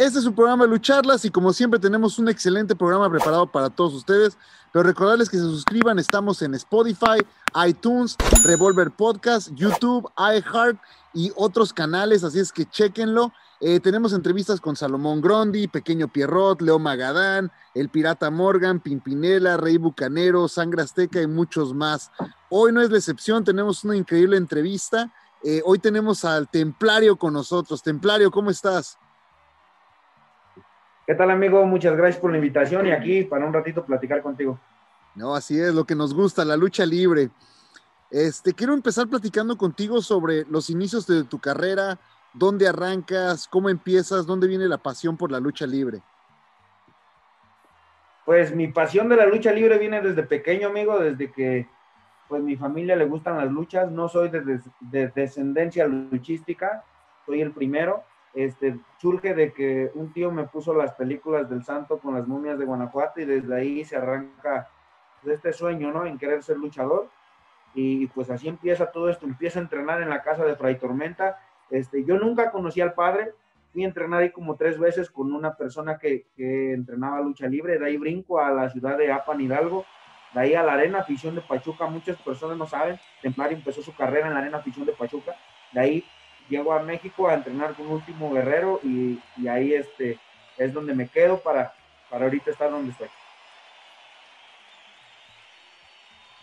Este es su programa Lucharlas y como siempre tenemos un excelente programa preparado para todos ustedes. Pero recordarles que se suscriban, estamos en Spotify, iTunes, Revolver Podcast, YouTube, iHeart y otros canales, así es que chequenlo. Eh, tenemos entrevistas con Salomón Grondi, Pequeño Pierrot, Leo Magadán, El Pirata Morgan, Pimpinela, Rey Bucanero, Sangre Azteca y muchos más. Hoy no es la excepción, tenemos una increíble entrevista. Eh, hoy tenemos al Templario con nosotros. Templario, ¿cómo estás? ¿Qué tal, amigo? Muchas gracias por la invitación y aquí para un ratito platicar contigo. No, así es, lo que nos gusta, la lucha libre. Este, quiero empezar platicando contigo sobre los inicios de tu carrera, dónde arrancas, cómo empiezas, dónde viene la pasión por la lucha libre. Pues mi pasión de la lucha libre viene desde pequeño, amigo, desde que pues mi familia le gustan las luchas. No soy de, des- de descendencia luchística, soy el primero. Este, surge de que un tío me puso las películas del santo con las momias de Guanajuato y desde ahí se arranca de este sueño, ¿no? En querer ser luchador. Y pues así empieza todo esto, empieza a entrenar en la casa de Fray Tormenta. Este, yo nunca conocí al padre, fui a entrenar ahí como tres veces con una persona que, que entrenaba lucha libre, de ahí brinco a la ciudad de Apan Hidalgo, de ahí a la Arena Afición de Pachuca, muchas personas no saben, Templario empezó su carrera en la Arena Afición de Pachuca, de ahí llego a México a entrenar con Último Guerrero y, y ahí este, es donde me quedo para, para ahorita estar donde estoy.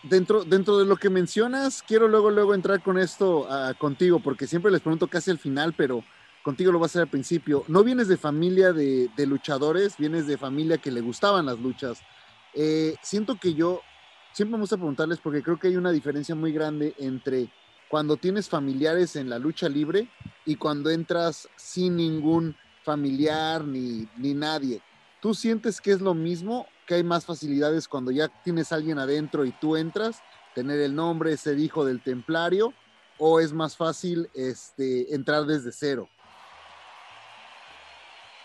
Dentro, dentro de lo que mencionas, quiero luego, luego entrar con esto ah, contigo, porque siempre les pregunto casi al final, pero contigo lo voy a hacer al principio. No vienes de familia de, de luchadores, vienes de familia que le gustaban las luchas. Eh, siento que yo, siempre me gusta preguntarles porque creo que hay una diferencia muy grande entre cuando tienes familiares en la lucha libre y cuando entras sin ningún familiar ni, ni nadie. ¿Tú sientes que es lo mismo? ¿Que hay más facilidades cuando ya tienes alguien adentro y tú entras? Tener el nombre, ser hijo del templario, o es más fácil este, entrar desde cero?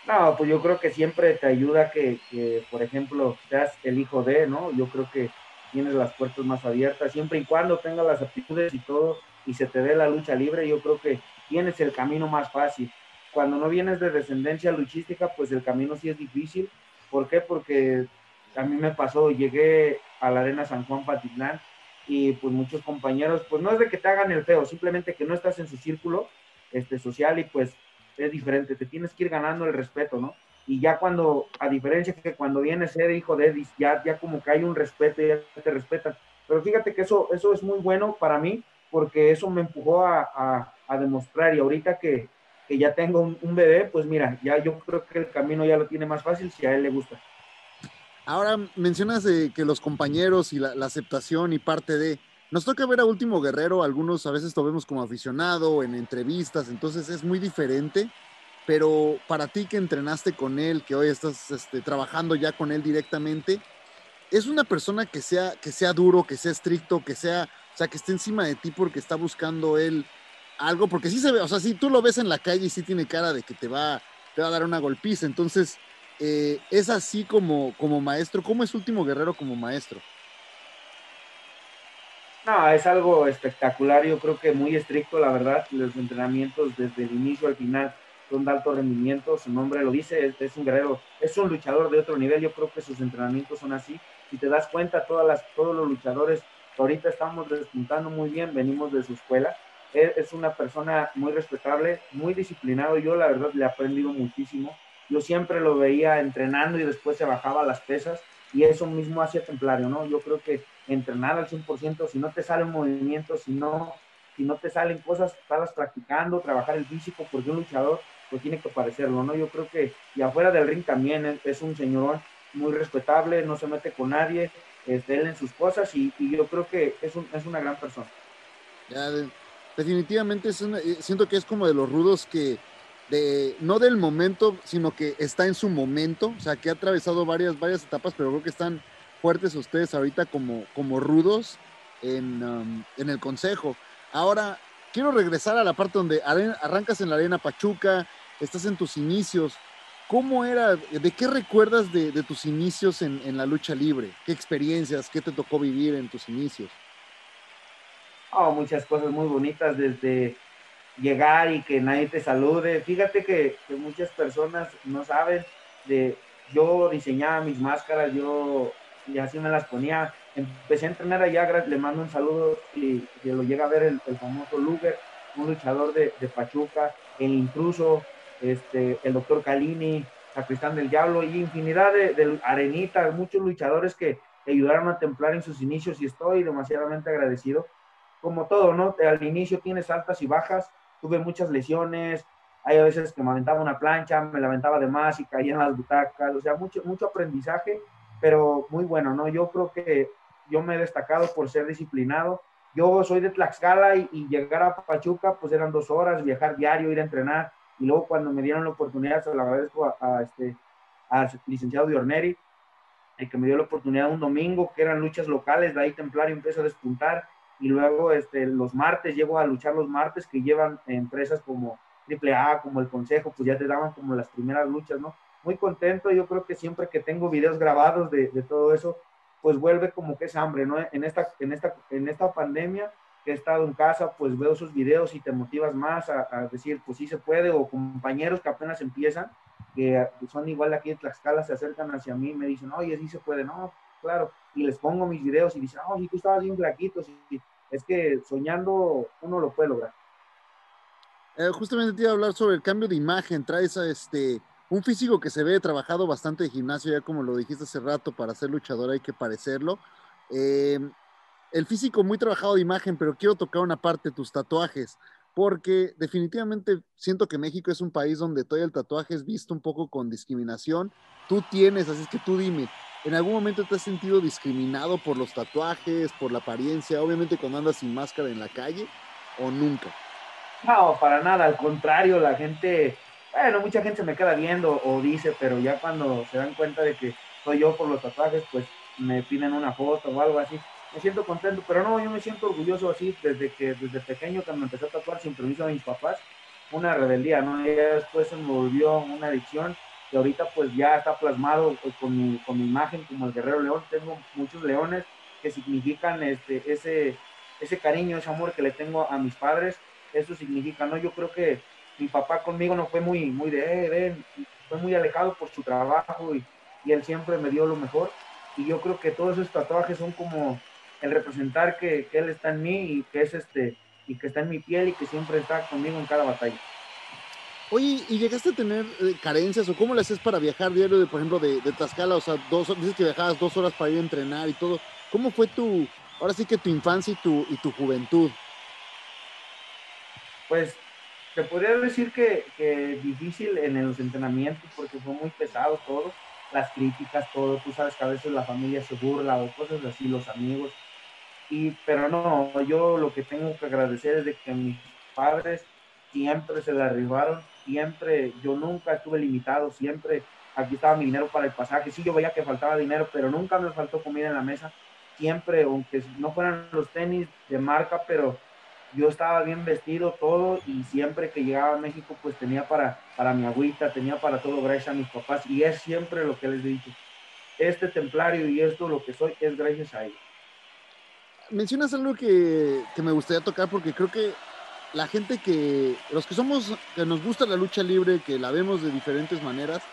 No, pues yo creo que siempre te ayuda que, que, por ejemplo, seas el hijo de, ¿no? Yo creo que tienes las puertas más abiertas, siempre y cuando tengas las aptitudes y todo, y se te dé la lucha libre, yo creo que tienes el camino más fácil. Cuando no vienes de descendencia luchística, pues el camino sí es difícil. ¿Por qué? Porque a mí me pasó, llegué a la Arena San Juan Patitlán y pues muchos compañeros, pues no es de que te hagan el feo, simplemente que no estás en su círculo este, social y pues es diferente, te tienes que ir ganando el respeto, ¿no? Y ya cuando, a diferencia que cuando vienes ser hijo de Edis, ya, ya como que hay un respeto, ya te respetan. Pero fíjate que eso, eso es muy bueno para mí, porque eso me empujó a, a, a demostrar y ahorita que, ya tengo un, un, bebé, pues mira, ya yo creo que el camino ya lo tiene más fácil si a él le gusta. Ahora mencionas que los compañeros y la, la, aceptación y parte de... Nos toca ver a Último Guerrero, algunos a veces lo vemos como aficionado en entrevistas, entonces es muy diferente, pero para ti que entrenaste con él, que hoy estás este, trabajando ya con él directamente, es una persona que sea, que sea duro, que sea estricto, que sea, o sea, que esté encima de ti porque está buscando él algo, porque sí se ve, o sea, si tú lo ves en la calle y sí tiene cara de que te va, te va a dar una golpiza, entonces eh, es así como, como maestro, ¿cómo es Último Guerrero como maestro? No, es algo espectacular, yo creo que muy estricto, la verdad, los entrenamientos desde el inicio al final son de alto rendimiento, su nombre lo dice, es, es un guerrero, es un luchador de otro nivel, yo creo que sus entrenamientos son así, si te das cuenta, todas las, todos los luchadores ahorita estamos despuntando muy bien, venimos de su escuela. Es, una persona muy respetable, muy disciplinado. Yo la verdad le he aprendido muchísimo. Yo siempre lo veía entrenando y después se bajaba las pesas y eso mismo hacía Templario, ¿no? Yo creo que entrenar al 100%, si no te sale un movimiento, si no, si no te salen cosas, estarlas practicando, trabajar el físico, porque un luchador pues tiene que parecerlo, ¿no? Yo creo que, y afuera del ring también es un señor muy respetable, no se mete con nadie, es de él en sus cosas y, yo creo que es, un, es una gran persona. Definitivamente es una- eh, siento que es como de los rudos que de no del momento, sino que está en su momento, o sea, que ha atravesado varias varias etapas, pero creo que están fuertes ustedes ahorita como como rudos en, um, en el consejo. Ahora quiero regresar a la parte donde arrancas en la arena Pachuca, estás en tus inicios. ¿Cómo era? ¿De qué recuerdas de, tus inicios en, la lucha libre? ¿Qué experiencias? ¿Qué te tocó vivir en tus inicios? Oh, muchas cosas muy bonitas desde llegar y que nadie te salude. Fíjate que, muchas personas no saben de yo diseñaba mis máscaras, yo y así me las ponía. Empecé a entrenar allá, le mando un saludo y que lo llega a ver el, el famoso Luger, un luchador de, de Pachuca, el intruso, este, el doctor Calini, Sacristán del Diablo y infinidad de, de muchos luchadores que ayudaron a Templar en sus inicios y estoy demasiadamente agradecido como todo, ¿no? Al inicio tienes altas y bajas, tuve muchas lesiones, hay a veces que me aventaba una plancha, me la de más y caía en las butacas, o sea, mucho, mucho aprendizaje, pero muy bueno, ¿no? Yo creo que yo me he destacado por ser disciplinado. Yo soy de Tlaxcala y, y llegar a Pachuca, pues eran dos horas, viajar diario, ir a entrenar, y luego cuando me dieron la oportunidad, se lo agradezco a, a este, al licenciado Diorneri, el que me dio la oportunidad un domingo, que eran luchas locales, de ahí Templario empieza a despuntar, y luego este, los martes llego a luchar los martes que llevan empresas como AAA, como el Consejo, pues ya te daban como las primeras luchas, ¿no? Muy contento, yo creo que siempre que tengo videos grabados de, de todo eso, pues vuelve como que es hambre, ¿no? En esta, en esta, en esta pandemia que he estado en casa, pues veo esos videos y te motivas más a, a decir, pues sí se puede, o compañeros que apenas empiezan, que son igual aquí en Tlaxcala, se acercan hacia mí y me dicen, oye, sí se puede, no, claro, y les pongo mis videos y dicen, oh, si tú estabas bien flaquito, sí, sí. es que soñando uno lo puede lograr. Eh, justamente te iba a hablar sobre el cambio de imagen. Traes a este un físico que se ve trabajado bastante de gimnasio, ya como lo dijiste hace rato, para ser luchador hay que parecerlo. Eh, el físico muy trabajado de imagen, pero quiero tocar una parte, tus tatuajes, porque definitivamente siento que México es un país donde todavía el tatuaje es visto un poco con discriminación. Tú tienes, así es que tú dime, ¿en algún momento te has sentido discriminado por los tatuajes, por la apariencia, obviamente cuando andas sin máscara en la calle, o nunca? No, para nada, al contrario, la gente, bueno, mucha gente se me queda viendo o dice, pero ya cuando se dan cuenta de que soy yo por los tatuajes, pues me piden una foto o algo así. Me siento contento, pero no, yo me siento orgulloso así desde que desde pequeño que me empecé a tatuar sin permiso de mis papás, una rebeldía, ¿no? Y después se me volvió una adicción y ahorita pues ya está plasmado pues, con, mi, con mi imagen como el guerrero león. Tengo muchos leones que significan este, ese, ese cariño, ese amor que le tengo a mis padres eso significa, ¿no? Yo creo que mi papá conmigo no fue muy, muy de, eh, fue muy alejado por su trabajo y, y, él siempre me dio lo mejor. Y yo creo que todos esos tatuajes son como el representar que, que él está en mí y que es este, y que está en mi piel y que siempre está conmigo en cada batalla. Oye, ¿y llegaste a tener eh, carencias o cómo le haces para viajar diario, de, por ejemplo, de, de Tlaxcala? O sea, dos, dices que viajabas dos horas para ir a entrenar y todo. ¿Cómo fue tu, ahora sí que tu infancia y tu, y tu juventud? pues te podría decir que, que, difícil en los entrenamientos porque fue muy pesado todo, las críticas, todo, tú sabes que a veces la familia se burla o cosas así, los amigos, y, pero no, yo lo que tengo que agradecer es de que mis padres siempre se la arribaron, siempre, yo nunca estuve limitado, siempre aquí estaba mi dinero para el pasaje, sí yo veía que faltaba dinero, pero nunca me faltó comida en la mesa, siempre, aunque no fueran los tenis de marca, pero yo estaba bien vestido todo y siempre que llegaba a México pues tenía para, para mi agüita, tenía para todo gracias a mis papás y es siempre lo que les he dicho. Este templario y esto lo que soy es gracias a ellos. Mencionas algo que, que me gustaría tocar porque creo que la gente que, los que somos, que nos gusta la lucha libre, que la vemos de diferentes maneras,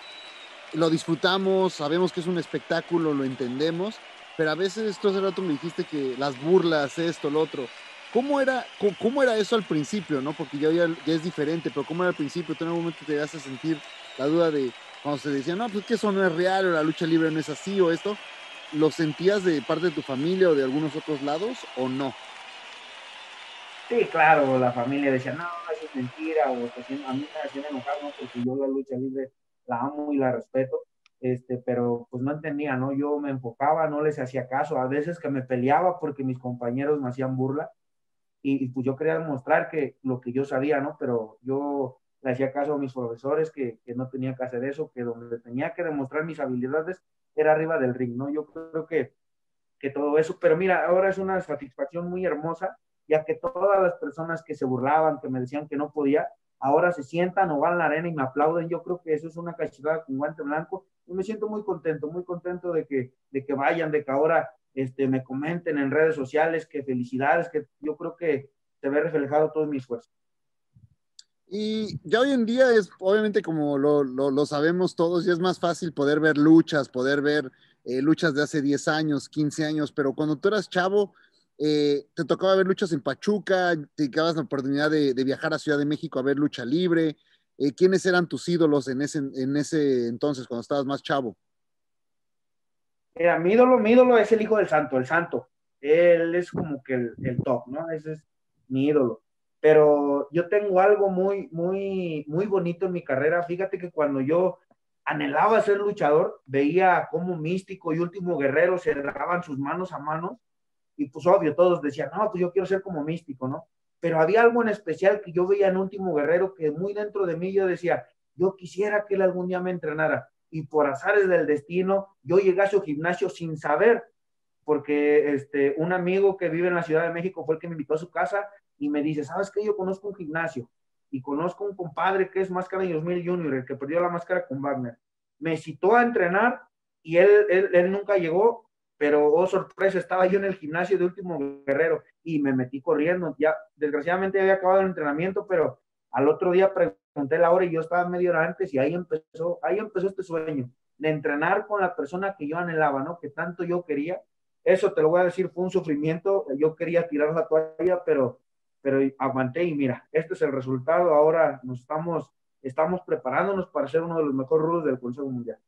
lo disfrutamos, sabemos que es un espectáculo, lo entendemos, pero a veces tú hace rato me dijiste que las burlas, esto, lo otro. ¿Cómo era, cómo, era eso al principio, no? Porque ya, ya, ya es diferente, pero ¿cómo era al principio? ¿Tú en algún momento te vas a sentir la duda de cuando se decía, no, pues que eso no es real, o la lucha libre no es así, o esto? ¿Lo sentías de parte de tu familia o de algunos otros lados, o no? Sí, claro, la familia decía, no, eso es mentira, o a mí me hacían enojar, ¿no? Porque yo la lucha libre la amo y la respeto, este, pero pues no entendía, ¿no? Yo me enfocaba, no les hacía caso, a veces que me peleaba porque mis compañeros me hacían burla, y, y, pues yo quería demostrar que lo que yo sabía, ¿no? Pero yo le hacía caso a mis profesores que, que no tenía que hacer eso, que donde tenía que demostrar mis habilidades era arriba del ring, ¿no? Yo creo que, que todo eso, pero mira, ahora es una satisfacción muy hermosa, ya que todas las personas que se burlaban, que me decían que no podía, ahora se sientan o van a la arena y me aplauden. Yo creo que eso es una cachetada con guante blanco y me siento muy contento, muy contento de que, de que vayan, de que ahora este, me comenten en redes sociales que felicidades, que yo creo que se ve reflejado todo mi esfuerzo. Y ya hoy en día es, obviamente, como lo, lo, sabemos todos, ya es más fácil poder ver luchas, poder ver eh, luchas de hace 10 años, 15 años, pero cuando tú eras chavo, eh, te tocaba ver luchas en Pachuca, te dabas la oportunidad de, de, viajar a Ciudad de México a ver lucha libre. Eh, ¿Quiénes eran tus ídolos en ese, en ese entonces, cuando estabas más chavo? Mira, mi ídolo, mi ídolo es el hijo del santo, el santo. Él es como que el, el top, ¿no? Ese es mi ídolo. Pero yo tengo algo muy, muy, muy bonito en mi carrera. Fíjate que cuando yo anhelaba ser luchador, veía cómo Místico y Último Guerrero se daban sus manos a manos y pues obvio, todos decían, no, pues yo quiero ser como místico, ¿no? Pero había algo en especial que yo veía en Último Guerrero que muy dentro de mí yo decía, yo quisiera que él algún día me entrenara. Y por azares del destino, yo llegué a su gimnasio sin saber, porque este, un amigo que vive en la Ciudad de México fue el que me invitó a su casa y me dice, ¿sabes qué? Yo conozco un gimnasio y conozco un compadre que es Máscara de 2000 Junior, el que perdió la máscara con Wagner. Me citó a entrenar y él, él, él nunca llegó, pero oh sorpresa, estaba yo en el gimnasio de Último Guerrero y me metí corriendo. Ya, desgraciadamente había acabado el entrenamiento, pero al otro día pregunté la hora y yo estaba media hora antes y ahí empezó, ahí empezó este sueño de entrenar con la persona que yo anhelaba, ¿no? Que tanto yo quería. Eso te lo voy a decir, fue un sufrimiento. Yo quería tirar la toalla, pero, pero aguanté y mira, este es el resultado. Ahora nos estamos, estamos preparándonos para ser uno de los mejores rudos del Consejo Mundial.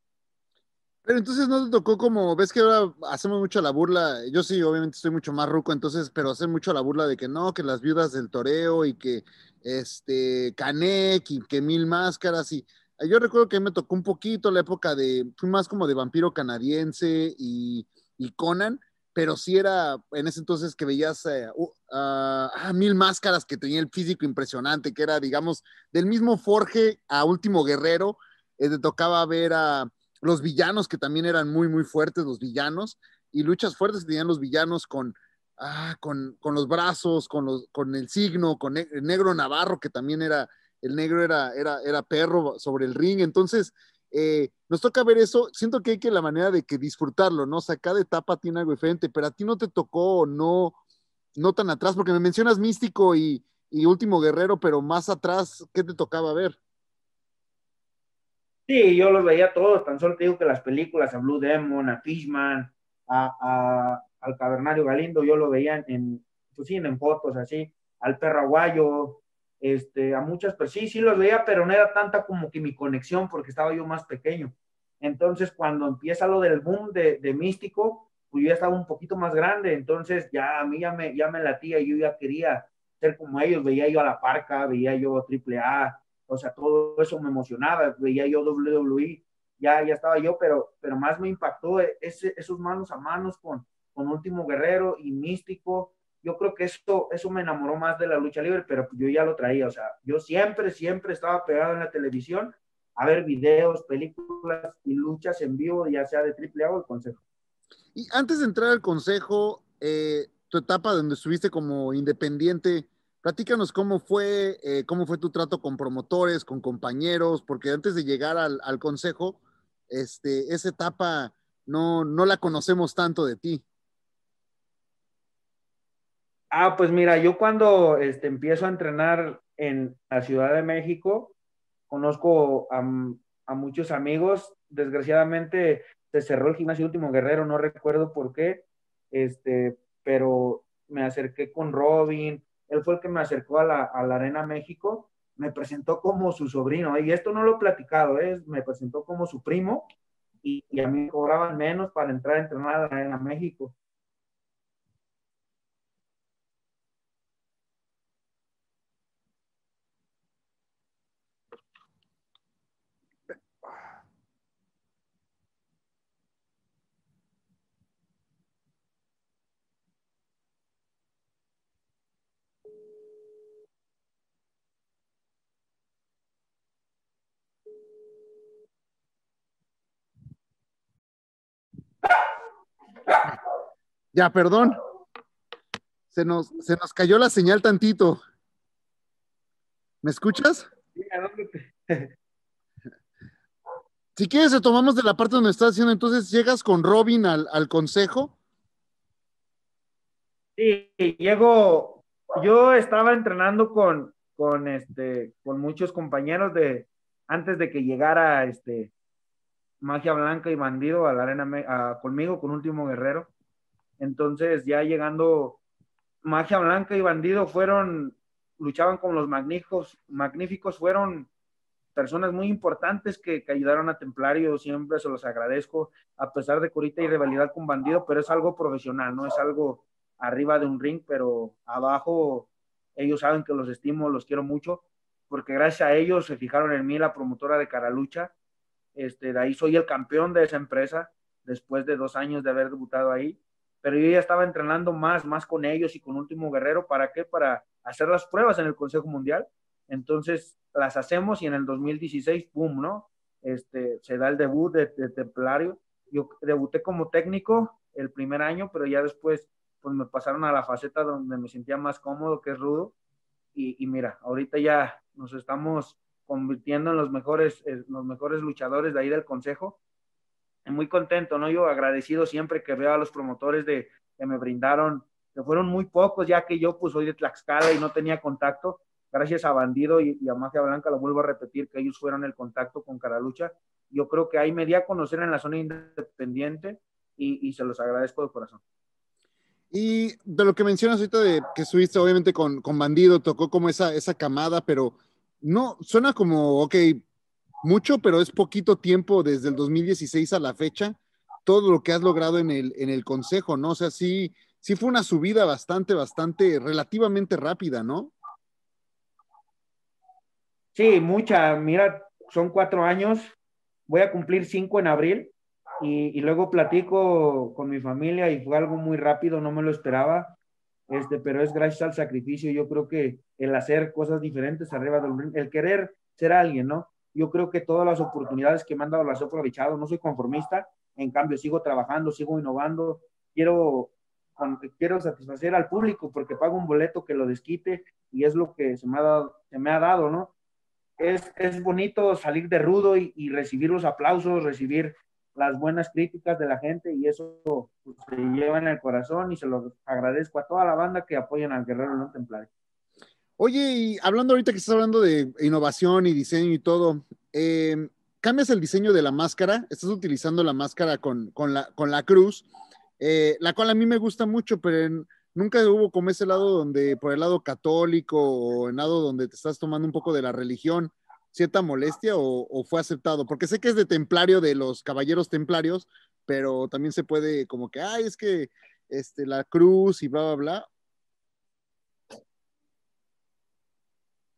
Pero entonces no te tocó como, ves que ahora hacemos mucho la burla, yo sí, obviamente estoy mucho más ruco, entonces, pero hacer mucho la burla de que no, que las viudas del toreo y que este Canek y que mil máscaras y yo recuerdo que me tocó un poquito la época de, fui más como de vampiro canadiense y, y Conan, pero sí era en ese entonces que veías eh, uh, uh, mil máscaras que tenía el físico impresionante, que era, digamos, del mismo Forge a Último Guerrero, eh, te tocaba ver a los villanos que también eran muy, muy fuertes, los villanos, y luchas fuertes tenían los villanos con, ah, con, con, los brazos, con, los, con el signo, con el negro Navarro, que también era, el negro era, era, era perro sobre el ring, entonces eh, nos toca ver eso, siento que hay que la manera de que disfrutarlo, ¿no? O sea, cada etapa tiene algo diferente, pero a ti no te tocó, no, no tan atrás, porque me mencionas Místico y, y Último Guerrero, pero más atrás, ¿qué te tocaba ver? Sí, yo los veía todos, tan solo te digo que las películas, a Blue Demon, a Fishman, a, al Cavernario Galindo, yo lo veía en, pues en fotos así, al Perraguayo, este, a muchas personas, sí, sí los veía, pero no era tanta como que mi conexión, porque estaba yo más pequeño. Entonces, cuando empieza lo del boom de, de Místico, pues yo ya estaba un poquito más grande, entonces ya a mí ya me, ya me latía, yo ya quería ser como ellos, veía yo a La Parca, veía yo a Triple A, o sea, todo eso me emocionaba, veía yo WWE, ya, ya estaba yo, pero, pero más me impactó ese, esos manos a manos con, con Último Guerrero y Místico, yo creo que eso, eso me enamoró más de la lucha libre, pero yo ya lo traía, o sea, yo siempre, siempre estaba pegado en la televisión a ver videos, películas y luchas en vivo, ya sea de AAA o el Consejo. Y antes de entrar al Consejo, eh, tu etapa donde estuviste como independiente, Platícanos cómo fue, eh, cómo fue tu trato con promotores, con compañeros, porque antes de llegar al, al consejo, este, esa etapa no, no la conocemos tanto de ti. Ah, pues mira, yo cuando este, empiezo a entrenar en la Ciudad de México, conozco a, muchos amigos. Desgraciadamente, se cerró el gimnasio Último Guerrero, no recuerdo por qué, este, pero me acerqué con Robin, él fue el que me acercó a la, a la Arena México, me presentó como su sobrino, y esto no lo he platicado, ¿eh? me presentó como su primo, y, y a mí cobraban menos para entrar a entrenar a la Arena México. Ya, perdón. Se nos, se nos cayó la señal tantito. ¿Me escuchas? Sí, ¿a dónde te- Si quieres, retomamos de la parte donde estás haciendo, entonces llegas con Robin al, al consejo. Sí, llego, yo estaba entrenando con, con este, con muchos compañeros de, antes de que llegara este, Magia Blanca y Bandido a la arena, conmigo, con Último Guerrero. Entonces, ya llegando, Magia Blanca y Bandido fueron, luchaban con los magníficos, magníficos, fueron personas muy importantes que, que ayudaron a Templario, siempre se los agradezco, a pesar de que ahorita hay rivalidad con Bandido, pero es algo profesional, no es algo arriba de un ring, pero abajo ellos saben que los estimo, los quiero mucho, porque gracias a ellos se fijaron en mí la promotora de Caralucha, este, de ahí soy el campeón de esa empresa, después de dos años de haber debutado ahí, pero yo ya estaba entrenando más, más con ellos y con Último Guerrero, ¿para qué? Para hacer las pruebas en el Consejo Mundial, entonces las hacemos y en el 2016, ¡pum!, ¿no? Este, se da el debut de, de Templario, yo debuté como técnico el primer año, pero ya después pues me pasaron a la faceta donde me sentía más cómodo, que es rudo. Y, y mira, ahorita ya nos estamos convirtiendo en los mejores, en los mejores luchadores de ahí del consejo. Muy contento, ¿no? Yo agradecido siempre que veo a los promotores de que me brindaron, que fueron muy pocos, ya que yo pues soy de Tlaxcala y no tenía contacto. Gracias a Bandido y, y a Magia Blanca, lo vuelvo a repetir, que ellos fueron el contacto con Caralucha. Yo creo que ahí me di a conocer en la zona independiente y, y se los agradezco de corazón. Y de lo que mencionas ahorita de que estuviste obviamente con, con Bandido, tocó como esa, esa camada, pero no, suena como, ok, mucho, pero es poquito tiempo desde el 2016 a la fecha, todo lo que has logrado en el, en el consejo, ¿no? O sea, sí, sí fue una subida bastante, bastante, relativamente rápida, ¿no? Sí, mucha. Mira, son cuatro años. Voy a cumplir cinco en abril y, y, luego platico con mi familia y fue algo muy rápido, no me lo esperaba. Este, pero es gracias al sacrificio. Yo creo que el hacer cosas diferentes arriba del ring, el querer ser alguien, ¿no? Yo creo que todas las oportunidades que me han dado las he aprovechado. No soy conformista, en cambio sigo trabajando, sigo innovando. Quiero quiero satisfacer al público porque pago un boleto que lo desquite y es lo que se me ha dado, se me ha dado ¿no? Es, es bonito salir de rudo y, y, recibir los aplausos, recibir las buenas críticas de la gente y eso pues, se lleva en el corazón y se lo agradezco a toda la banda que apoyan al Guerrero No Templario. Oye, y hablando ahorita que estás hablando de innovación y diseño y todo, eh, cambias el diseño de la máscara, estás utilizando la máscara con, con, la, con la cruz, eh, la cual a mí me gusta mucho, pero nunca hubo como ese lado donde, por el lado católico o en lado donde te estás tomando un poco de la religión, cierta molestia o, fue aceptado? Porque sé que es de templario de los caballeros templarios, pero también se puede como que, ay, es que este, la cruz y bla, bla, bla.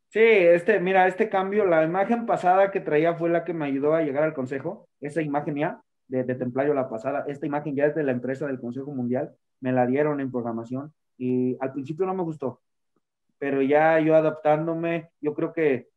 Sí, este, mira, este cambio, la imagen pasada que traía fue la que me ayudó a llegar al consejo, esa imagen ya de, de templario la pasada, esta imagen ya es de la empresa del Consejo Mundial, me la dieron en programación y al principio no me gustó, pero ya yo adaptándome, yo creo que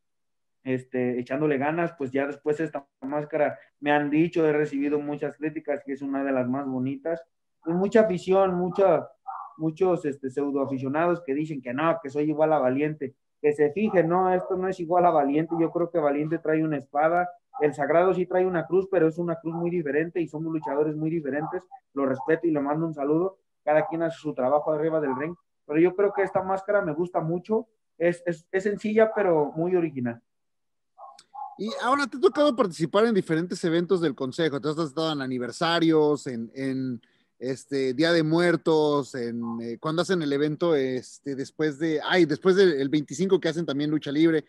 este, echándole ganas, pues ya después esta máscara me han dicho, he recibido muchas críticas, que es una de las más bonitas, y mucha afición, mucha, muchos este, pseudo aficionados que dicen que no, que soy igual a Valiente, que se fijen, no, esto no es igual a Valiente, yo creo que Valiente trae una espada, el Sagrado sí trae una cruz, pero es una cruz muy diferente y somos luchadores muy diferentes, lo respeto y le mando un saludo, cada quien hace su trabajo arriba del ring, pero yo creo que esta máscara me gusta mucho, es, es, es sencilla pero muy original. Y ahora te ha tocado participar en diferentes eventos del Consejo. Te has estado en aniversarios, en, este Día de Muertos, en eh, cuando hacen el evento este, después de, ay, después del 25 que hacen también lucha libre.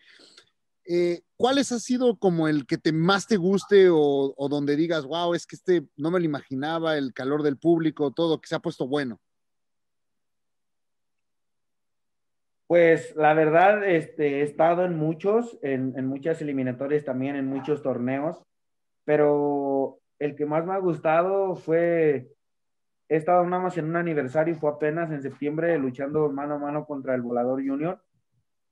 Eh, ¿Cuáles ha sido como el que te más te guste o, o donde digas, wow, es que este no me lo imaginaba, el calor del público, todo, que se ha puesto bueno? Pues la verdad, este, he estado en muchos, en, muchas eliminatorias también, en muchos torneos, pero el que más me ha gustado fue, he estado nada más en un aniversario, fue apenas en septiembre luchando mano a mano contra el Volador Junior.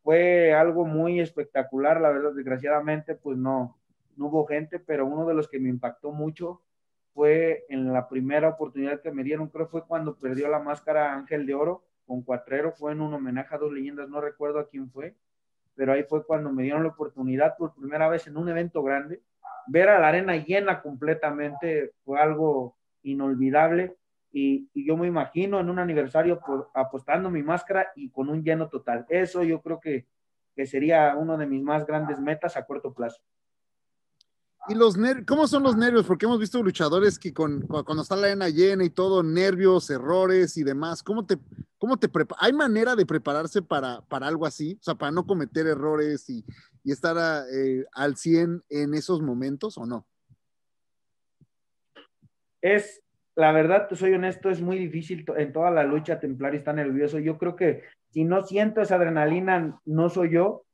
Fue algo muy espectacular, la verdad, desgraciadamente, pues no, no hubo gente, pero uno de los que me impactó mucho fue en la primera oportunidad que me dieron, creo fue cuando perdió la máscara Ángel de Oro con Cuatrero, fue en un homenaje a dos leyendas, no recuerdo a quién fue, pero ahí fue cuando me dieron la oportunidad por primera vez en un evento grande, ver a la arena llena completamente fue algo inolvidable y, yo me imagino en un aniversario por, apostando mi máscara y con un lleno total. Eso yo creo que, que sería uno de mis más grandes metas a corto plazo. ¿Y los nervios? ¿Cómo son los nervios? Porque hemos visto luchadores que con, cuando está la arena llena y todo, nervios, errores y demás. ¿Cómo te, cómo te ¿Hay manera de prepararse para, para algo así? O sea, para no cometer errores y, y estar eh, al 100 en esos momentos o no? Es, la verdad, te soy honesto, es muy difícil en toda la lucha templar y está nervioso. Yo creo que si no siento esa adrenalina, no soy yo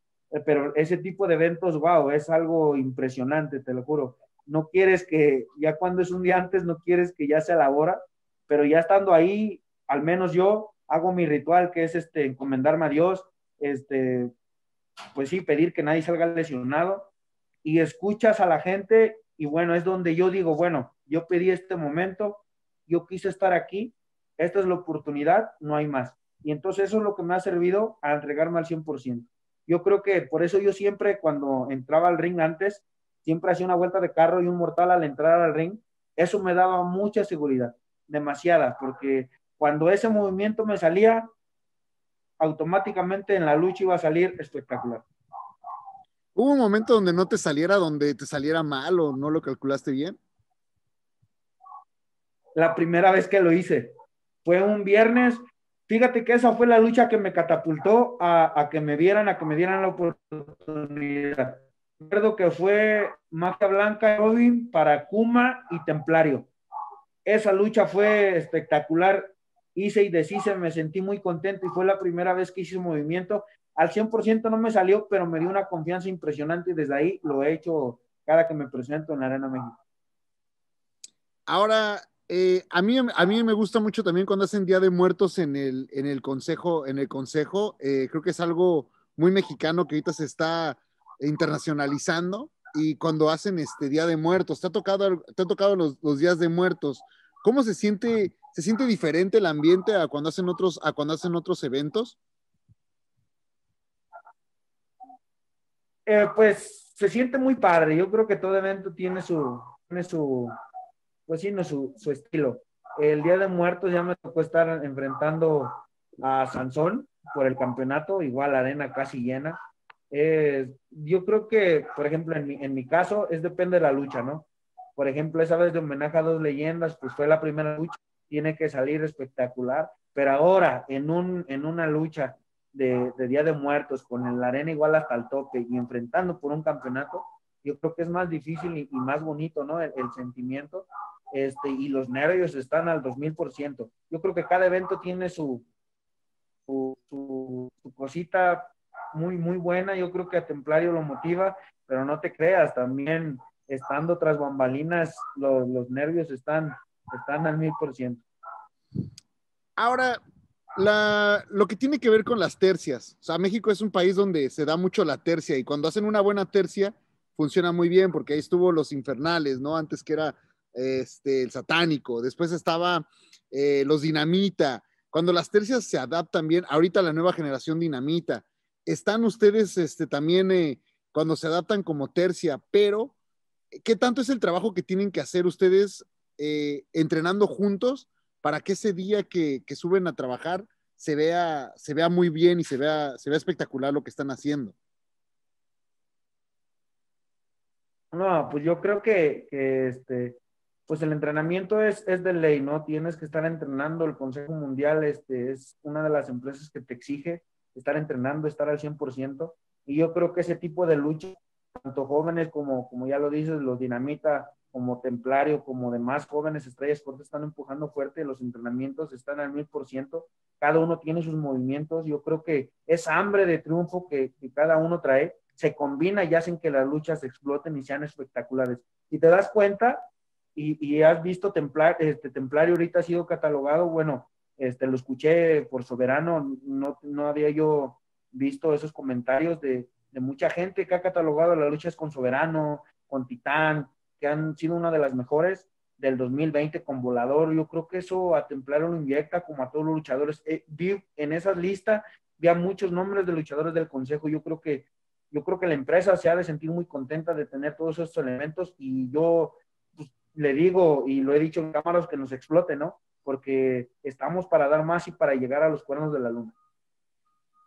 pero ese tipo de eventos, wow, es algo impresionante, te lo juro. No quieres que, ya cuando es un día antes, no quieres que ya sea la hora, pero ya estando ahí, al menos yo hago mi ritual, que es este, encomendarme a Dios, este, pues sí, pedir que nadie salga lesionado, y escuchas a la gente, y bueno, es donde yo digo, bueno, yo pedí este momento, yo quise estar aquí, esta es la oportunidad, no hay más. Y entonces eso es lo que me ha servido a entregarme al 100%. Yo creo que por eso yo siempre cuando entraba al ring antes, siempre hacía una vuelta de carro y un mortal al entrar al ring. Eso me daba mucha seguridad, demasiada, porque cuando ese movimiento me salía, automáticamente en la lucha iba a salir espectacular. ¿Hubo un momento donde no te saliera, donde te saliera mal o no lo calculaste bien? La primera vez que lo hice fue un viernes, Fíjate que esa fue la lucha que me catapultó a, que me vieran, a que me dieran la oportunidad. Recuerdo que fue Magia Blanca Robin para Kuma y Templario. Esa lucha fue espectacular. Hice y deshice, me sentí muy contento y fue la primera vez que hice un movimiento. Al 100% no me salió, pero me dio una confianza impresionante y desde ahí lo he hecho cada que me presento en la Arena México. Ahora, eh, a, mí, a mí me gusta mucho también cuando hacen Día de Muertos en el, en el consejo, en el consejo. Eh, creo que es algo muy mexicano que ahorita se está internacionalizando y cuando hacen este Día de Muertos, te ha tocado, tocado los, los días de muertos. ¿Cómo se siente, se siente diferente el ambiente a cuando hacen otros, a cuando hacen otros eventos? Eh, pues se siente muy padre. Yo creo que todo evento tiene su, tiene su, pues sí, no, su, estilo. El Día de Muertos ya me tocó estar enfrentando a Sansón por el campeonato, igual arena casi llena. Yo creo que, por ejemplo, en mi, en mi caso, es depende de la lucha, ¿no? Por ejemplo, esa vez de homenaje a dos leyendas, pues fue la primera lucha, tiene que salir espectacular, pero ahora en, un, en una lucha de, de Día de Muertos, con la arena igual hasta el tope y enfrentando por un campeonato, yo creo que es más difícil y, más bonito, ¿no? El, sentimiento este, y los nervios están al 2000%. Yo creo que cada evento tiene su, su, su, su, cosita muy, muy buena. Yo creo que a Templario lo motiva, pero no te creas, también estando tras bambalinas, los, los nervios están, están al 1000%. Ahora, la, lo que tiene que ver con las tercias. O sea, México es un país donde se da mucho la tercia y cuando hacen una buena tercia, funciona muy bien porque ahí estuvo los infernales, ¿no? Antes que era este, el satánico, después estaba eh, los dinamita. Cuando las tercias se adaptan bien, ahorita la nueva generación dinamita, están ustedes este, también eh, cuando se adaptan como tercia, pero ¿qué tanto es el trabajo que tienen que hacer ustedes eh, entrenando juntos para que ese día que, que, suben a trabajar se vea, se vea muy bien y se vea, se vea espectacular lo que están haciendo? No, pues yo creo que, que este, pues el entrenamiento es, es de ley, ¿no? Tienes que estar entrenando. El Consejo Mundial este, es una de las empresas que te exige estar entrenando, estar al 100%. Y yo creo que ese tipo de lucha, tanto jóvenes como, como ya lo dices, los dinamita, como templario, como demás jóvenes estrellas fuertes están empujando fuerte, los entrenamientos están al mil por ciento, cada uno tiene sus movimientos, yo creo que esa hambre de triunfo que, cada uno trae se combina y hacen que las luchas exploten y sean espectaculares. Si te das cuenta y, has visto Templar, este Templario ahorita ha sido catalogado, bueno, este, lo escuché por Soberano, no, no había yo visto esos comentarios de, de mucha gente que ha catalogado las luchas con Soberano, con Titán, que han sido una de las mejores del 2020 con Volador. Yo creo que eso a Templario lo inyecta como a todos los luchadores. Eh, vi en esa lista, vi a muchos nombres de luchadores del Consejo. Yo creo que yo creo que la empresa se ha de sentir muy contenta de tener todos esos elementos y yo le digo y lo he dicho en cámaras que nos explote, ¿no? Porque estamos para dar más y para llegar a los cuernos de la luna.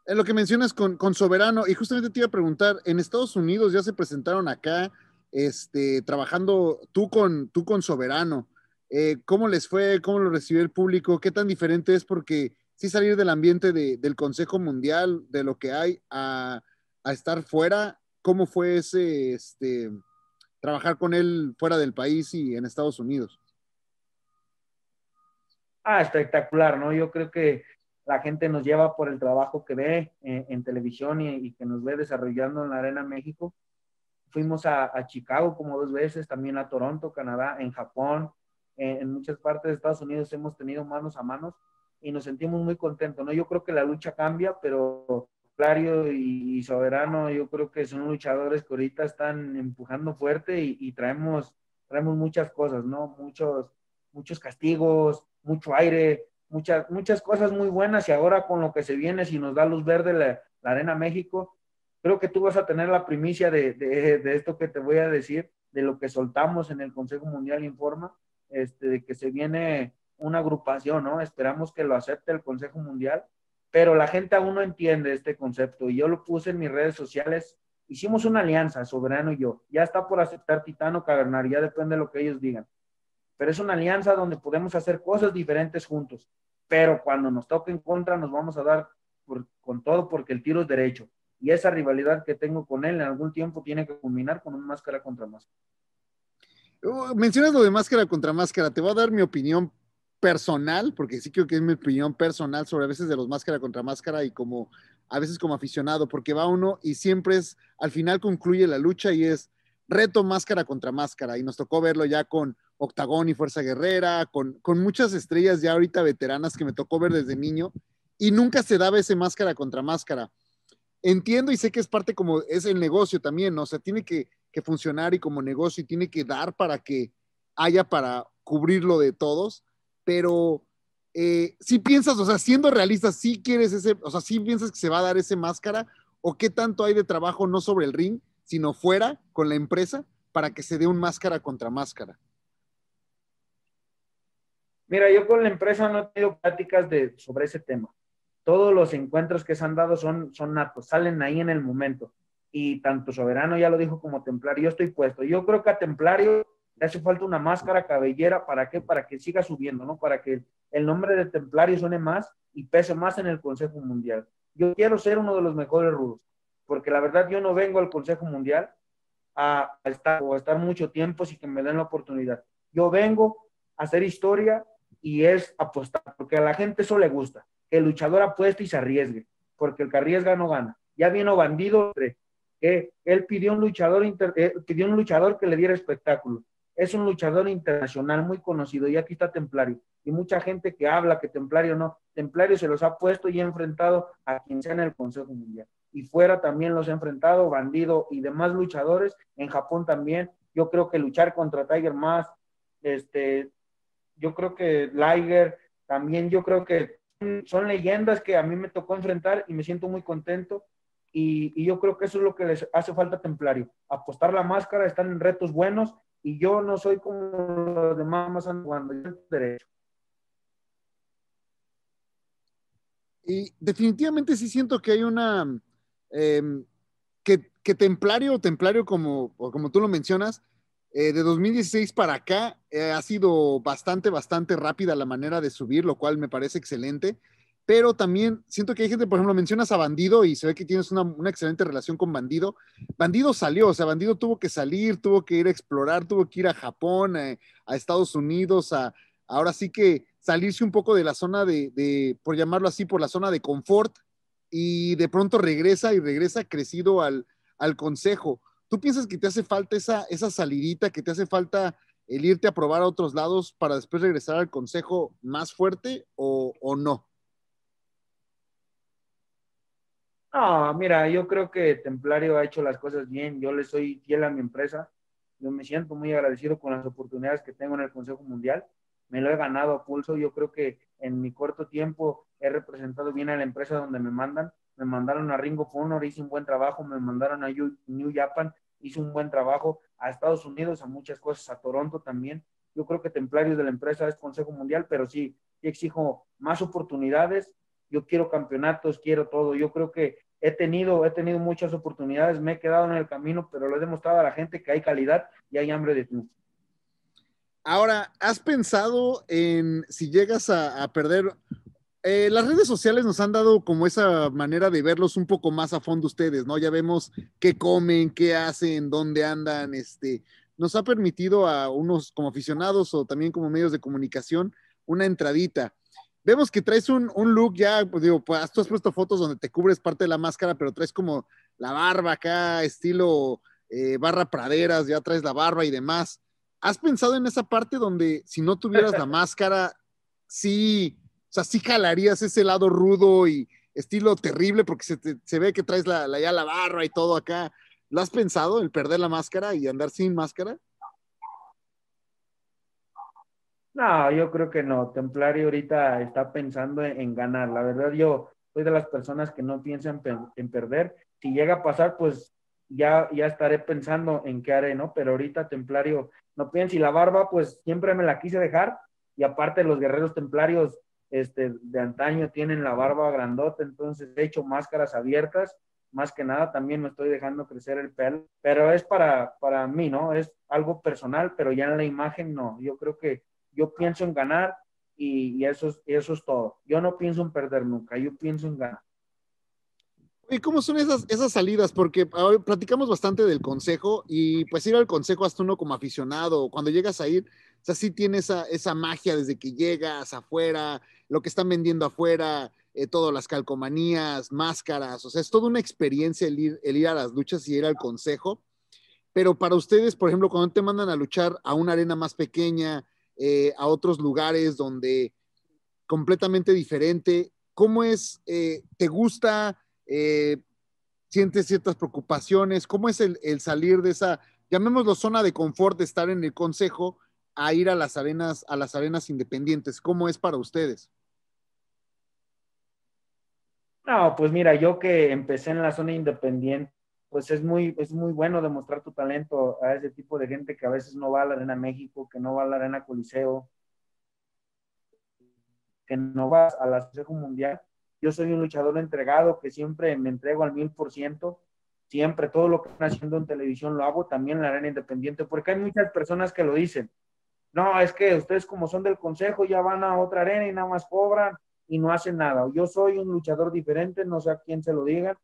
Es lo que mencionas con, con Soberano y justamente te iba a preguntar, en Estados Unidos ya se presentaron acá este, trabajando tú con, tú con Soberano. Eh, ¿Cómo les fue? ¿Cómo lo recibió el público? ¿Qué tan diferente es? Porque sí salir del ambiente de, del Consejo Mundial, de lo que hay, a, a, estar fuera. ¿Cómo fue ese, este, trabajar con él fuera del país y en Estados Unidos? Ah, espectacular, ¿no? Yo creo que la gente nos lleva por el trabajo que ve en, en televisión y, que nos ve desarrollando en la Arena México fuimos a, Chicago como dos veces, también a Toronto, Canadá, en Japón, en, en, muchas partes de Estados Unidos hemos tenido manos a manos y nos sentimos muy contentos, ¿no? Yo creo que la lucha cambia, pero Clario y, y Soberano, yo creo que son luchadores que ahorita están empujando fuerte y, y, traemos, traemos muchas cosas, ¿no? Muchos, muchos castigos, mucho aire, muchas, muchas cosas muy buenas y ahora con lo que se viene, si nos da luz verde la, la Arena México, creo que tú vas a tener la primicia de, de, de, esto que te voy a decir, de lo que soltamos en el Consejo Mundial Informa, este, de que se viene una agrupación, ¿no? Esperamos que lo acepte el Consejo Mundial, pero la gente aún no entiende este concepto y yo lo puse en mis redes sociales. Hicimos una alianza, Soberano y yo. Ya está por aceptar Titano Cavernario, ya depende de lo que ellos digan. Pero es una alianza donde podemos hacer cosas diferentes juntos. Pero cuando nos toque en contra, nos vamos a dar por, con todo porque el tiro es derecho y esa rivalidad que tengo con él en algún tiempo tiene que culminar con un máscara contra máscara. Mencionas lo de máscara contra máscara, te voy a dar mi opinión personal, porque sí creo que es mi opinión personal sobre a veces de los máscara contra máscara y como a veces como aficionado, porque va uno y siempre es, al final concluye la lucha y es reto máscara contra máscara y nos tocó verlo ya con Octagón y Fuerza Guerrera, con, con muchas estrellas ya ahorita veteranas que me tocó ver desde niño y nunca se daba ese máscara contra máscara entiendo y sé que es parte como es el negocio también, ¿no? O sea, tiene que, que, funcionar y como negocio y tiene que dar para que haya para cubrirlo de todos, pero eh, si piensas, o sea, siendo realista, si quieres ese, o sea, si piensas que se va a dar ese máscara o qué tanto hay de trabajo no sobre el ring, sino fuera con la empresa para que se dé un máscara contra máscara. Mira, yo con la empresa no he tenido pláticas de, sobre ese tema todos los encuentros que se han dado son, son natos, salen ahí en el momento. Y tanto Soberano ya lo dijo como Templario, yo estoy puesto. Yo creo que a Templario le hace falta una máscara cabellera, ¿para qué? Para que siga subiendo, ¿no? Para que el nombre de Templario suene más y pese más en el Consejo Mundial. Yo quiero ser uno de los mejores rudos, porque la verdad yo no vengo al Consejo Mundial a, estar o a estar mucho tiempo sin que me den la oportunidad. Yo vengo a hacer historia y es apostar, porque a la gente eso le gusta que el luchador apueste y se arriesgue, porque el que arriesga no gana. Ya vino Bandido, que él pidió un luchador, inter, eh, pidió un luchador que le diera espectáculo. Es un luchador internacional muy conocido y aquí está Templario. Y mucha gente que habla que Templario no, Templario se los ha puesto y ha enfrentado a quien sea en el Consejo Mundial. Y fuera también los ha enfrentado, Bandido y demás luchadores. En Japón también. Yo creo que luchar contra Tiger más, este, yo creo que Liger, también yo creo que son leyendas que a mí me tocó enfrentar y me siento muy contento. Y, y, yo creo que eso es lo que les hace falta a Templario. Apostar la máscara, están en retos buenos y yo no soy como los demás más cuando yo derecho. Y definitivamente sí siento que hay una, eh, que, Templario, Templario como, como tú lo mencionas, eh, de 2016 para acá eh, ha sido bastante, bastante rápida la manera de subir, lo cual me parece excelente. Pero también siento que hay gente, por ejemplo, mencionas a Bandido y se ve que tienes una, excelente relación con Bandido. Bandido salió, o sea, Bandido tuvo que salir, tuvo que ir a explorar, tuvo que ir a Japón, eh, a Estados Unidos, a ahora sí que salirse un poco de la zona de, por llamarlo así, por la zona de confort y de pronto regresa y regresa crecido al, al consejo. ¿Tú piensas que te hace falta esa, esa salidita, que te hace falta el irte a probar a otros lados para después regresar al consejo más fuerte o no? No, mira, yo creo que Templario ha hecho las cosas bien. Yo le soy fiel a mi empresa. Yo me siento muy agradecido con las oportunidades que tengo en el Consejo Mundial. Me lo he ganado a pulso. Yo creo que en mi corto tiempo he representado bien a la empresa donde me mandan me mandaron a Ringo Honor, hice un buen trabajo, me mandaron a New Japan, hice un buen trabajo, a Estados Unidos, a muchas cosas, a Toronto también. Yo creo que Templario de la empresa es Consejo Mundial, pero sí, sí exijo más oportunidades. Yo quiero campeonatos, quiero todo. Yo creo que he tenido, he tenido muchas oportunidades, me he quedado en el camino, pero lo he demostrado a la gente que hay calidad y hay hambre de triunfo. Ahora, ¿has pensado en si llegas a, perder eh, las redes sociales nos han dado como esa manera de verlos un poco más a fondo ustedes, ¿no? Ya vemos qué comen, qué hacen, dónde andan, este, nos ha permitido a unos como aficionados o también como medios de comunicación una entradita. Vemos que traes un, un look ya, pues digo, pues tú has puesto fotos donde te cubres parte de la máscara, pero traes como la barba acá, estilo eh, barra praderas, ya traes la barba y demás. ¿Has pensado en esa parte donde si no tuvieras la máscara, sí o sea, sí jalarías ese lado rudo y estilo terrible porque se, te, se ve que traes la, la, ya la barra y todo acá. ¿Lo has pensado, el perder la máscara y andar sin máscara? No, yo creo que no. Templario ahorita está pensando en, ganar. La verdad, yo soy de las personas que no piensan en, en, perder. Si llega a pasar, pues ya, ya estaré pensando en qué haré, ¿no? Pero ahorita Templario no piensa. Y la barba, pues siempre me la quise dejar. Y aparte, los guerreros templarios este, de antaño tienen la barba grandota, entonces he hecho máscaras abiertas, más que nada también me estoy dejando crecer el pelo, pero es para, para mí, ¿no? Es algo personal, pero ya en la imagen no, yo creo que yo pienso en ganar y, eso, es, eso es todo, yo no pienso en perder nunca, yo pienso en ganar. ¿Y cómo son esas, esas salidas? Porque hoy platicamos bastante del consejo y pues ir al consejo hasta uno como aficionado, cuando llegas a ir, o sea, sí tiene esa, esa magia desde que llegas afuera, lo que están vendiendo afuera, eh, todas las calcomanías, máscaras, o sea, es toda una experiencia el ir, el ir a las luchas y ir al consejo. Pero para ustedes, por ejemplo, cuando te mandan a luchar a una arena más pequeña, eh, a otros lugares donde completamente diferente, ¿cómo es? Eh, ¿Te gusta? Eh, ¿Sientes ciertas preocupaciones? ¿Cómo es el, salir de esa, llamémoslo zona de confort de estar en el consejo a ir a las arenas, a las arenas independientes? ¿Cómo es para ustedes? No, pues mira, yo que empecé en la zona independiente, pues es muy, es muy bueno demostrar tu talento a ese tipo de gente que a veces no va a la Arena México, que no va a la Arena Coliseo, que no va a la Consejo Mundial. Yo soy un luchador entregado que siempre me entrego al mil por ciento. Siempre todo lo que están haciendo en televisión lo hago también en la arena independiente, porque hay muchas personas que lo dicen. No, es que ustedes como son del consejo ya van a otra arena y nada más cobran y no hacen nada. Yo soy un luchador diferente, no sé a quién se lo digan,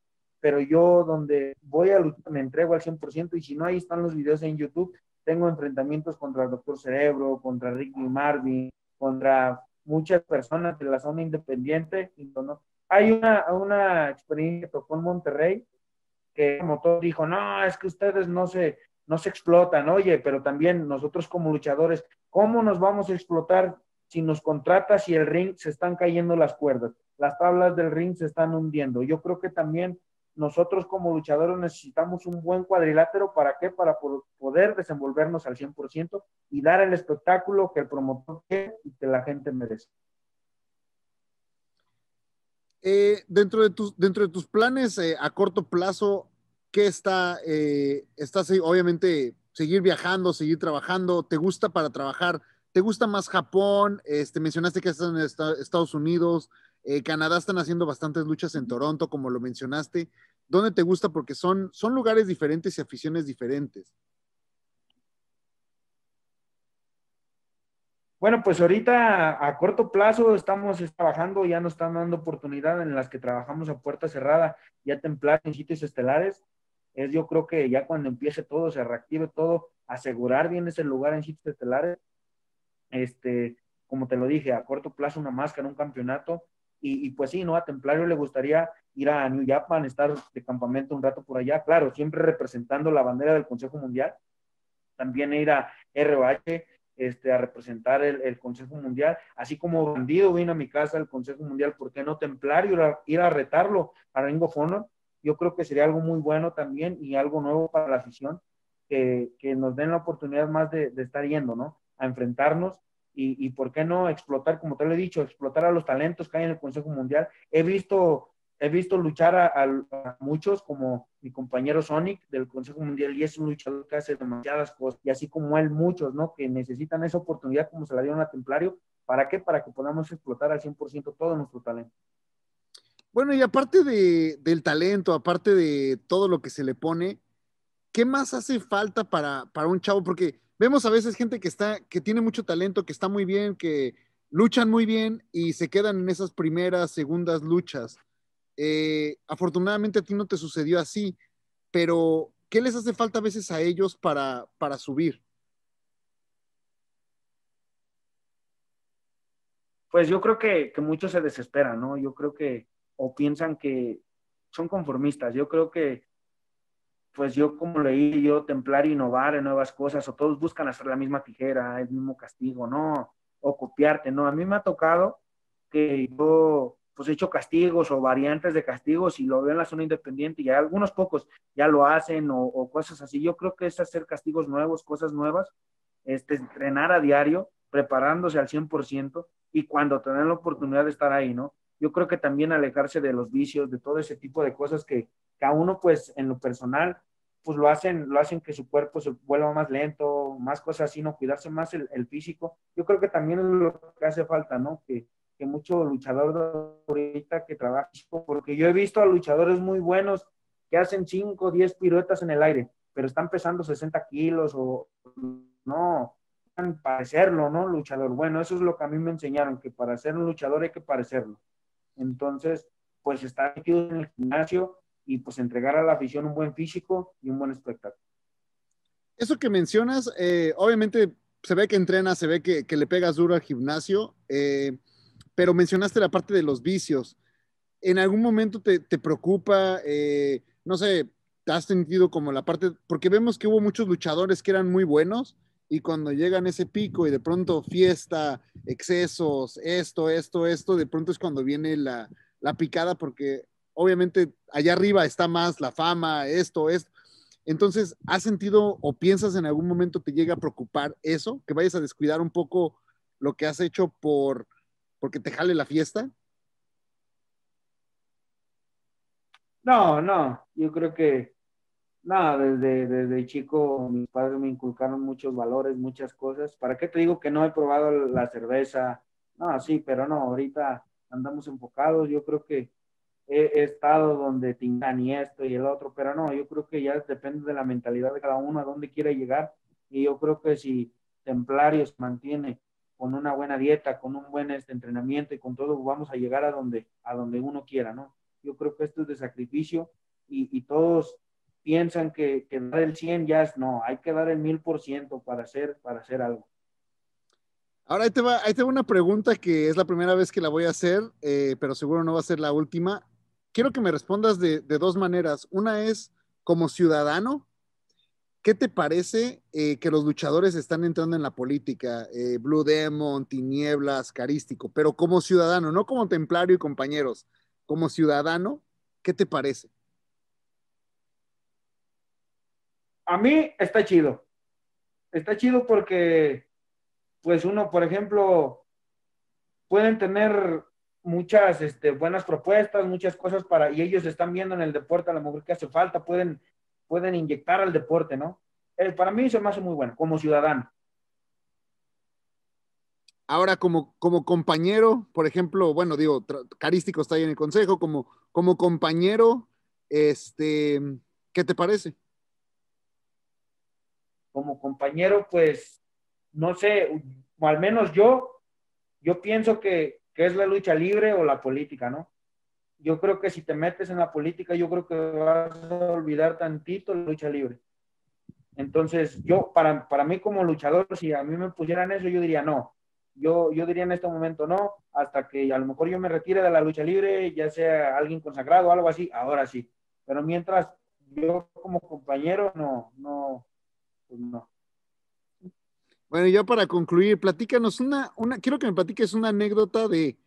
pero yo donde voy a luchar me entrego al 100% y si no, ahí están los videos en YouTube. Tengo enfrentamientos contra el Doctor Cerebro, contra Ricky Marvin, contra muchas personas de la zona independiente. Hay una, una experiencia que tocó en Monterrey que como todo dijo, no, es que ustedes no se, no se explotan, oye, pero también nosotros como luchadores, ¿cómo nos vamos a explotar si nos contratas y el ring se están cayendo las cuerdas, las tablas del ring se están hundiendo. Yo creo que también nosotros como luchadores necesitamos un buen cuadrilátero, ¿para qué? Para poder desenvolvernos al 100% y dar el espectáculo que el promotor quiere y que la gente merece. Eh, dentro, de tus, dentro de tus planes eh, a corto plazo, ¿qué está? Eh, estás obviamente seguir viajando, seguir trabajando, ¿te gusta para trabajar? ¿Te gusta más Japón? Este, mencionaste que estás en Estados Unidos, eh, Canadá están haciendo bastantes luchas en Toronto, como lo mencionaste. ¿dónde te gusta? Porque son, son lugares diferentes y aficiones diferentes. Bueno, pues ahorita a corto plazo estamos trabajando, ya nos están dando oportunidad en las que trabajamos a puerta cerrada, ya templar en sitios estelares. Es yo creo que ya cuando empiece todo, se reactive todo, asegurar bien ese lugar en sitios estelares. Este, como te lo dije, a corto plazo una máscara, un campeonato. Y, pues sí, ¿no? A Templario le gustaría ir a New Japan, estar de campamento un rato por allá, claro, siempre representando la bandera del Consejo Mundial. También ir a ROH, este, a representar el, Consejo Mundial, así como Bandido vino a mi casa al Consejo Mundial, ¿por qué no Templario ir a, ir a retarlo a Ring of Honor? Yo creo que sería algo muy bueno también y algo nuevo para la afición, que, que nos den la oportunidad más de, de, estar yendo, ¿no? A enfrentarnos y, y, ¿por qué no explotar, como te lo he dicho, explotar a los talentos que hay en el Consejo Mundial? He visto he visto luchar a, a, muchos, como mi compañero Sonic del Consejo Mundial, y es un luchador que hace demasiadas cosas, y así como él, muchos, ¿no? Que necesitan esa oportunidad como se la dieron a Templario. ¿Para qué? Para que podamos explotar al 100% todo nuestro talento. Bueno, y aparte de, del talento, aparte de todo lo que se le pone, ¿qué más hace falta para, para un chavo? Porque vemos a veces gente que está, que tiene mucho talento, que está muy bien, que luchan muy bien y se quedan en esas primeras, segundas luchas eh, afortunadamente a ti no te sucedió así, pero ¿qué les hace falta a veces a ellos para, para subir? Pues yo creo que, que muchos se desesperan, ¿no? Yo creo que, o piensan que son conformistas. Yo creo que, pues yo como leí, yo templar, innovar en nuevas cosas, o todos buscan hacer la misma tijera, el mismo castigo, ¿no? O copiarte, ¿no? A mí me ha tocado que yo pues he hecho castigos o variantes de castigos y lo veo en la zona independiente y algunos pocos ya lo hacen o, cosas así. Yo creo que es hacer castigos nuevos, cosas nuevas, este, entrenar a diario, preparándose al 100% y cuando tengan la oportunidad de estar ahí, ¿no? Yo creo que también alejarse de los vicios, de todo ese tipo de cosas que, a uno, pues, en lo personal, pues lo hacen, lo hacen que su cuerpo se vuelva más lento, más cosas así, ¿no? Cuidarse más el, el físico. Yo creo que también es lo que hace falta, ¿no? Que, que mucho luchador de ahorita que trabaja, porque yo he visto a luchadores muy buenos que hacen 5 o 10 piruetas en el aire, pero están pesando 60 kilos o no, parecerlo, ¿no? Luchador. Bueno, eso es lo que a mí me enseñaron, que para ser un luchador hay que parecerlo. Entonces, pues estar metido en el gimnasio y pues entregar a la afición un buen físico y un buen espectáculo. Eso que mencionas, eh, obviamente se ve que entrenas, se ve que, que, le pegas duro al gimnasio. Eh, pero mencionaste la parte de los vicios. ¿En algún momento te, te preocupa, eh, no sé, te has sentido como la parte, porque vemos que hubo muchos luchadores que eran muy buenos y cuando llegan ese pico y de pronto fiesta, excesos, esto, esto, esto, de pronto es cuando viene la, la picada porque obviamente allá arriba está más la fama, esto, esto. Entonces, ¿has sentido o piensas en algún momento te llega a preocupar eso? Que vayas a descuidar un poco lo que has hecho por porque te jale la fiesta? No, no, yo creo que, no, desde, desde chico mis padres me inculcaron muchos valores, muchas cosas. ¿Para qué te digo que no he probado la cerveza? No, sí, pero no, ahorita andamos enfocados, yo creo que he, estado donde tengan y esto y el otro, pero no, yo creo que ya depende de la mentalidad de cada uno, a dónde quiere llegar, y yo creo que si Templarios mantiene con una buena dieta, con un buen este, entrenamiento y con todo, vamos a llegar a donde, a donde uno quiera, ¿no? Yo creo que esto es de sacrificio y, y todos piensan que, que, dar el 100 ya es, no, hay que dar el 1000% para hacer, para hacer algo. Ahora ahí te, va, ahí te va una pregunta que es la primera vez que la voy a hacer, eh, pero seguro no va a ser la última. Quiero que me respondas de, dos maneras. Una es como ciudadano, ¿Qué te parece eh, que los luchadores están entrando en la política? Eh, Blue Demon, Tinieblas, Carístico, pero como ciudadano, no como templario y compañeros, como ciudadano, ¿qué te parece? A mí está chido. Está chido porque, pues uno, por ejemplo, pueden tener muchas este, buenas propuestas, muchas cosas para, y ellos están viendo en el deporte a lo mejor que hace falta, pueden pueden inyectar al deporte, ¿no? Eh, para mí eso me hace muy bueno, como ciudadano. Ahora, como, como compañero, por ejemplo, bueno, digo, Carístico está ahí en el consejo, como, como compañero, Este, ¿qué te parece? Como compañero, pues, no sé, o al menos yo, yo pienso que, que es la lucha libre o la política, ¿no? Yo creo que si te metes en la política, yo creo que vas a olvidar tantito la lucha libre. Entonces, yo, para, para mí como luchador, si a mí me pusieran eso, yo diría no. Yo, yo diría en este momento no, hasta que a lo mejor yo me retire de la lucha libre, ya sea alguien consagrado o algo así, ahora sí. Pero mientras yo como compañero, no, no, pues no. Bueno, ya para concluir, platícanos una, una, quiero que me platiques una anécdota de,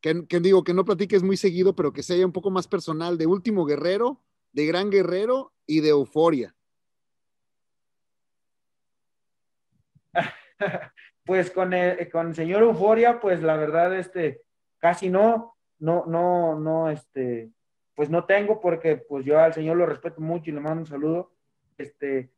que, digo, que no platiques muy seguido, pero que sea un poco más personal, de Último Guerrero, de Gran Guerrero y de Euforia. pues con el, con el señor Euforia, pues la verdad, este, casi no, no, no, no, este, pues no tengo porque pues yo al señor lo respeto mucho y le mando un saludo. Este,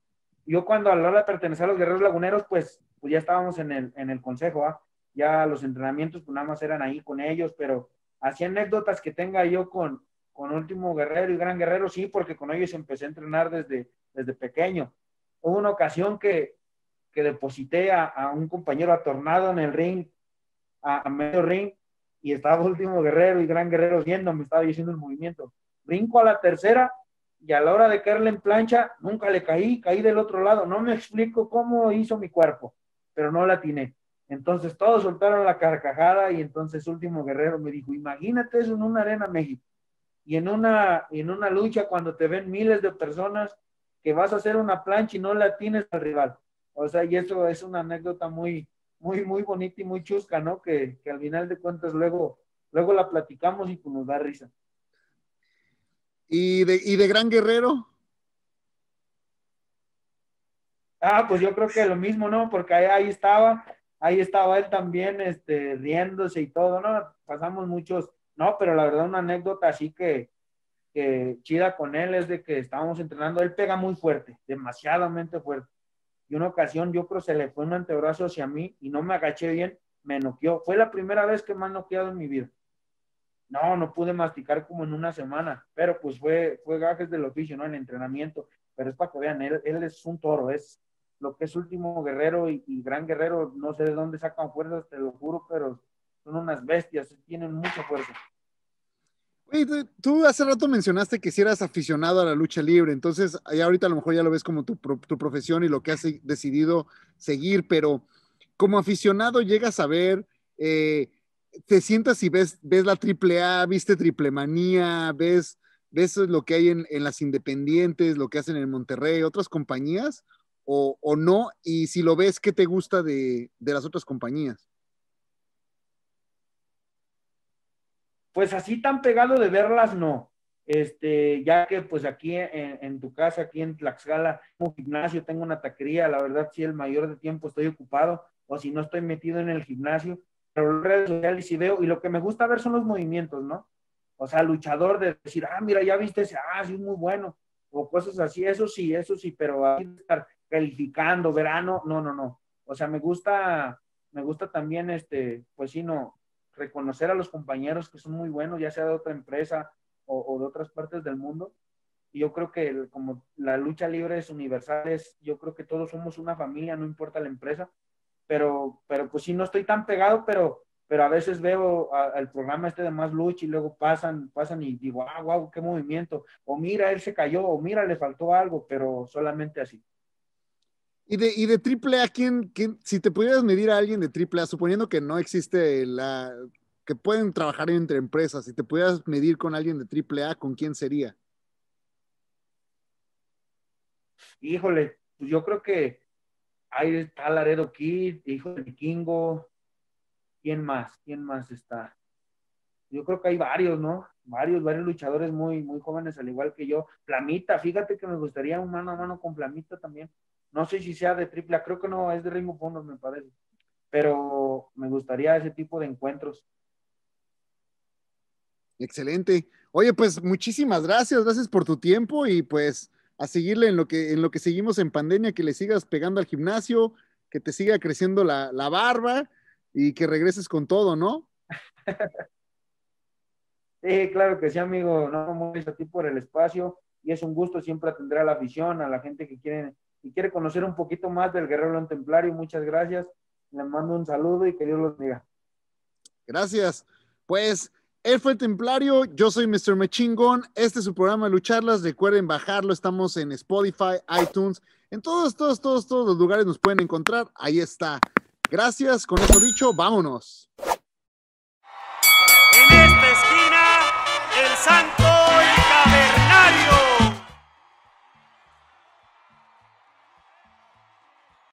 yo cuando a la hora de pertenecer a los Guerreros Laguneros, pues, pues ya estábamos en el, en el consejo, ¿ah? ya los entrenamientos pues nada más eran ahí con ellos, pero así anécdotas que tenga yo con, con Último Guerrero y Gran Guerrero, sí, porque con ellos empecé a entrenar desde, desde pequeño. Hubo una ocasión que, que deposité a, a, un compañero atornado en el ring, a, medio ring, y estaba Último Guerrero y Gran Guerrero viendo, me estaba diciendo el movimiento. Brinco a la tercera y a la hora de caerle en plancha, nunca le caí, caí del otro lado. No me explico cómo hizo mi cuerpo, pero no la atiné. Entonces todos soltaron la carcajada y entonces Último Guerrero me dijo, imagínate eso en una arena México y en una, en una lucha cuando te ven miles de personas que vas a hacer una plancha y no la tienes al rival. O sea, y eso es una anécdota muy, muy, muy bonita y muy chusca, ¿no? Que, que al final de cuentas luego, luego la platicamos y pues nos da risa. ¿Y de, y de Gran Guerrero? Ah, pues yo creo que lo mismo, ¿no? Porque ahí, estaba, ahí estaba él también, este, riéndose y todo, ¿no? Pasamos muchos, no, pero la verdad una anécdota así que, que chida con él es de que estábamos entrenando, él pega muy fuerte, demasiadamente fuerte. Y una ocasión yo creo se le fue un antebrazo hacia mí y no me agaché bien, me noqueó. Fue la primera vez que me han noqueado en mi vida. No, no pude masticar como en una semana, pero pues fue, fue gajes del oficio, ¿no? El entrenamiento. Pero es para que vean, él es un toro, es lo que es último guerrero y, y, gran guerrero, no sé de dónde sacan fuerzas, te lo juro, pero son unas bestias, tienen mucha fuerza. Tú hace rato mencionaste que si eras aficionado a la lucha libre, entonces ya ahorita a lo mejor ya lo ves como tu, tu profesión y lo que has decidido seguir, pero como aficionado llegas a ver, eh, te sientas y ves, ves la triple A, viste triple manía, ves, ves lo que hay en, en, las independientes, lo que hacen en Monterrey, otras compañías, o, o no, y si lo ves, ¿qué te gusta de, de las otras compañías? Pues así tan pegado de verlas, no. Este, ya que pues aquí en, tu casa, aquí en Tlaxcala, un gimnasio, tengo una taquería, la verdad sí el mayor de tiempo estoy ocupado, o si no estoy metido en el gimnasio, pero en redes sociales sí veo, y lo que me gusta ver son los movimientos, ¿no? O sea, luchador de decir, ah, mira, ya viste ese, ah, sí, muy bueno, o cosas así, eso sí, eso sí, pero ahí estar calificando, verano, no, no, no. O sea, me gusta, me gusta también, este, pues sí, no, reconocer a los compañeros que son muy buenos, ya sea de otra empresa o, de otras partes del mundo. Y yo creo que como la lucha libre es universal, es, yo creo que todos somos una familia, no importa la empresa, pero, pero pues sí, no estoy tan pegado, pero, pero a veces veo a, el programa este de más lucha y luego pasan, pasan y digo, ah, wow, qué movimiento, o mira, él se cayó, o mira, le faltó algo, pero solamente así. Y de, y de triple ¿quién, ¿quién, si te pudieras medir a alguien de triple A, suponiendo que no existe la, que pueden trabajar entre empresas, si te pudieras medir con alguien de triple A, ¿con quién sería? Híjole, pues yo creo que ahí está Laredo Kid, hijo de Vikingo, ¿quién más? ¿Quién más está? Yo creo que hay varios, ¿no? Varios, varios luchadores muy, muy jóvenes, al igual que yo. Plamita, fíjate que me gustaría un mano a mano con Plamita también. No sé si sea de triple, creo que no, es de Ring of Honor, me parece. Pero me gustaría ese tipo de encuentros. Excelente. Oye, pues muchísimas gracias, gracias por tu tiempo y pues a seguirle en lo que, en lo que seguimos en pandemia, que le sigas pegando al gimnasio, que te siga creciendo la, la barba y que regreses con todo, ¿no? Sí, claro que sí, amigo. No, muchas a ti por el espacio y es un gusto siempre atender a la afición, a la gente que quiere, que quiere conocer un poquito más del Guerrero León Templario. Muchas gracias. Le mando un saludo y que Dios los bendiga. Gracias. Pues él fue el Templario, yo soy Mr. Mechingón. Este es su programa Lucharlas. Recuerden bajarlo, estamos en Spotify, iTunes, en todos, todos, todos, todos los lugares nos pueden encontrar. Ahí está. Gracias. Con eso dicho, vámonos. En esta esquina, el santo